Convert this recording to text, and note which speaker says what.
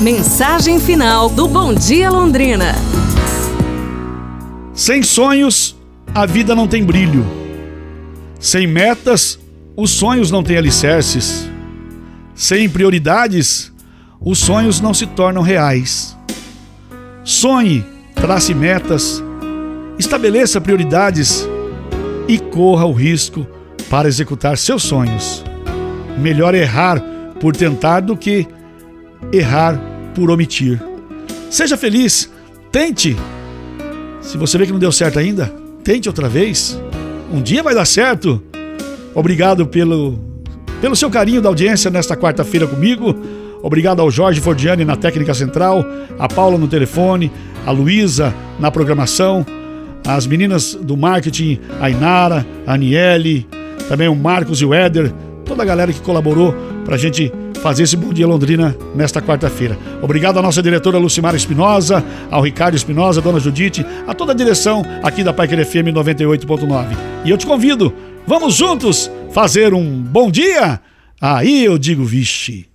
Speaker 1: Mensagem final do Bom Dia Londrina.
Speaker 2: Sem sonhos, a vida não tem brilho. Sem metas, os sonhos não têm alicerces. Sem prioridades, os sonhos não se tornam reais. Sonhe, trace metas, estabeleça prioridades e corra o risco para executar seus sonhos. Melhor errar por tentar do que errar por omitir. Seja feliz, tente. Se você vê que não deu certo ainda, tente outra vez. Um dia vai dar certo. Obrigado pelo, pelo seu carinho da audiência nesta quarta-feira comigo. Obrigado ao Jorge Fordiani na técnica central, a Paula no telefone, a Luísa na programação, as meninas do marketing, a Inara, a Aniele, também o Marcos e o Éder, toda a galera que colaborou para a gente fazer esse Bom Dia Londrina nesta quarta-feira. Obrigado à nossa diretora Lucimara Espinosa, ao Ricardo Espinosa, dona Judite, a toda a direção aqui da Paiquer FM 98.9. E eu te convido, vamos juntos fazer um bom dia? Aí eu digo, vixe.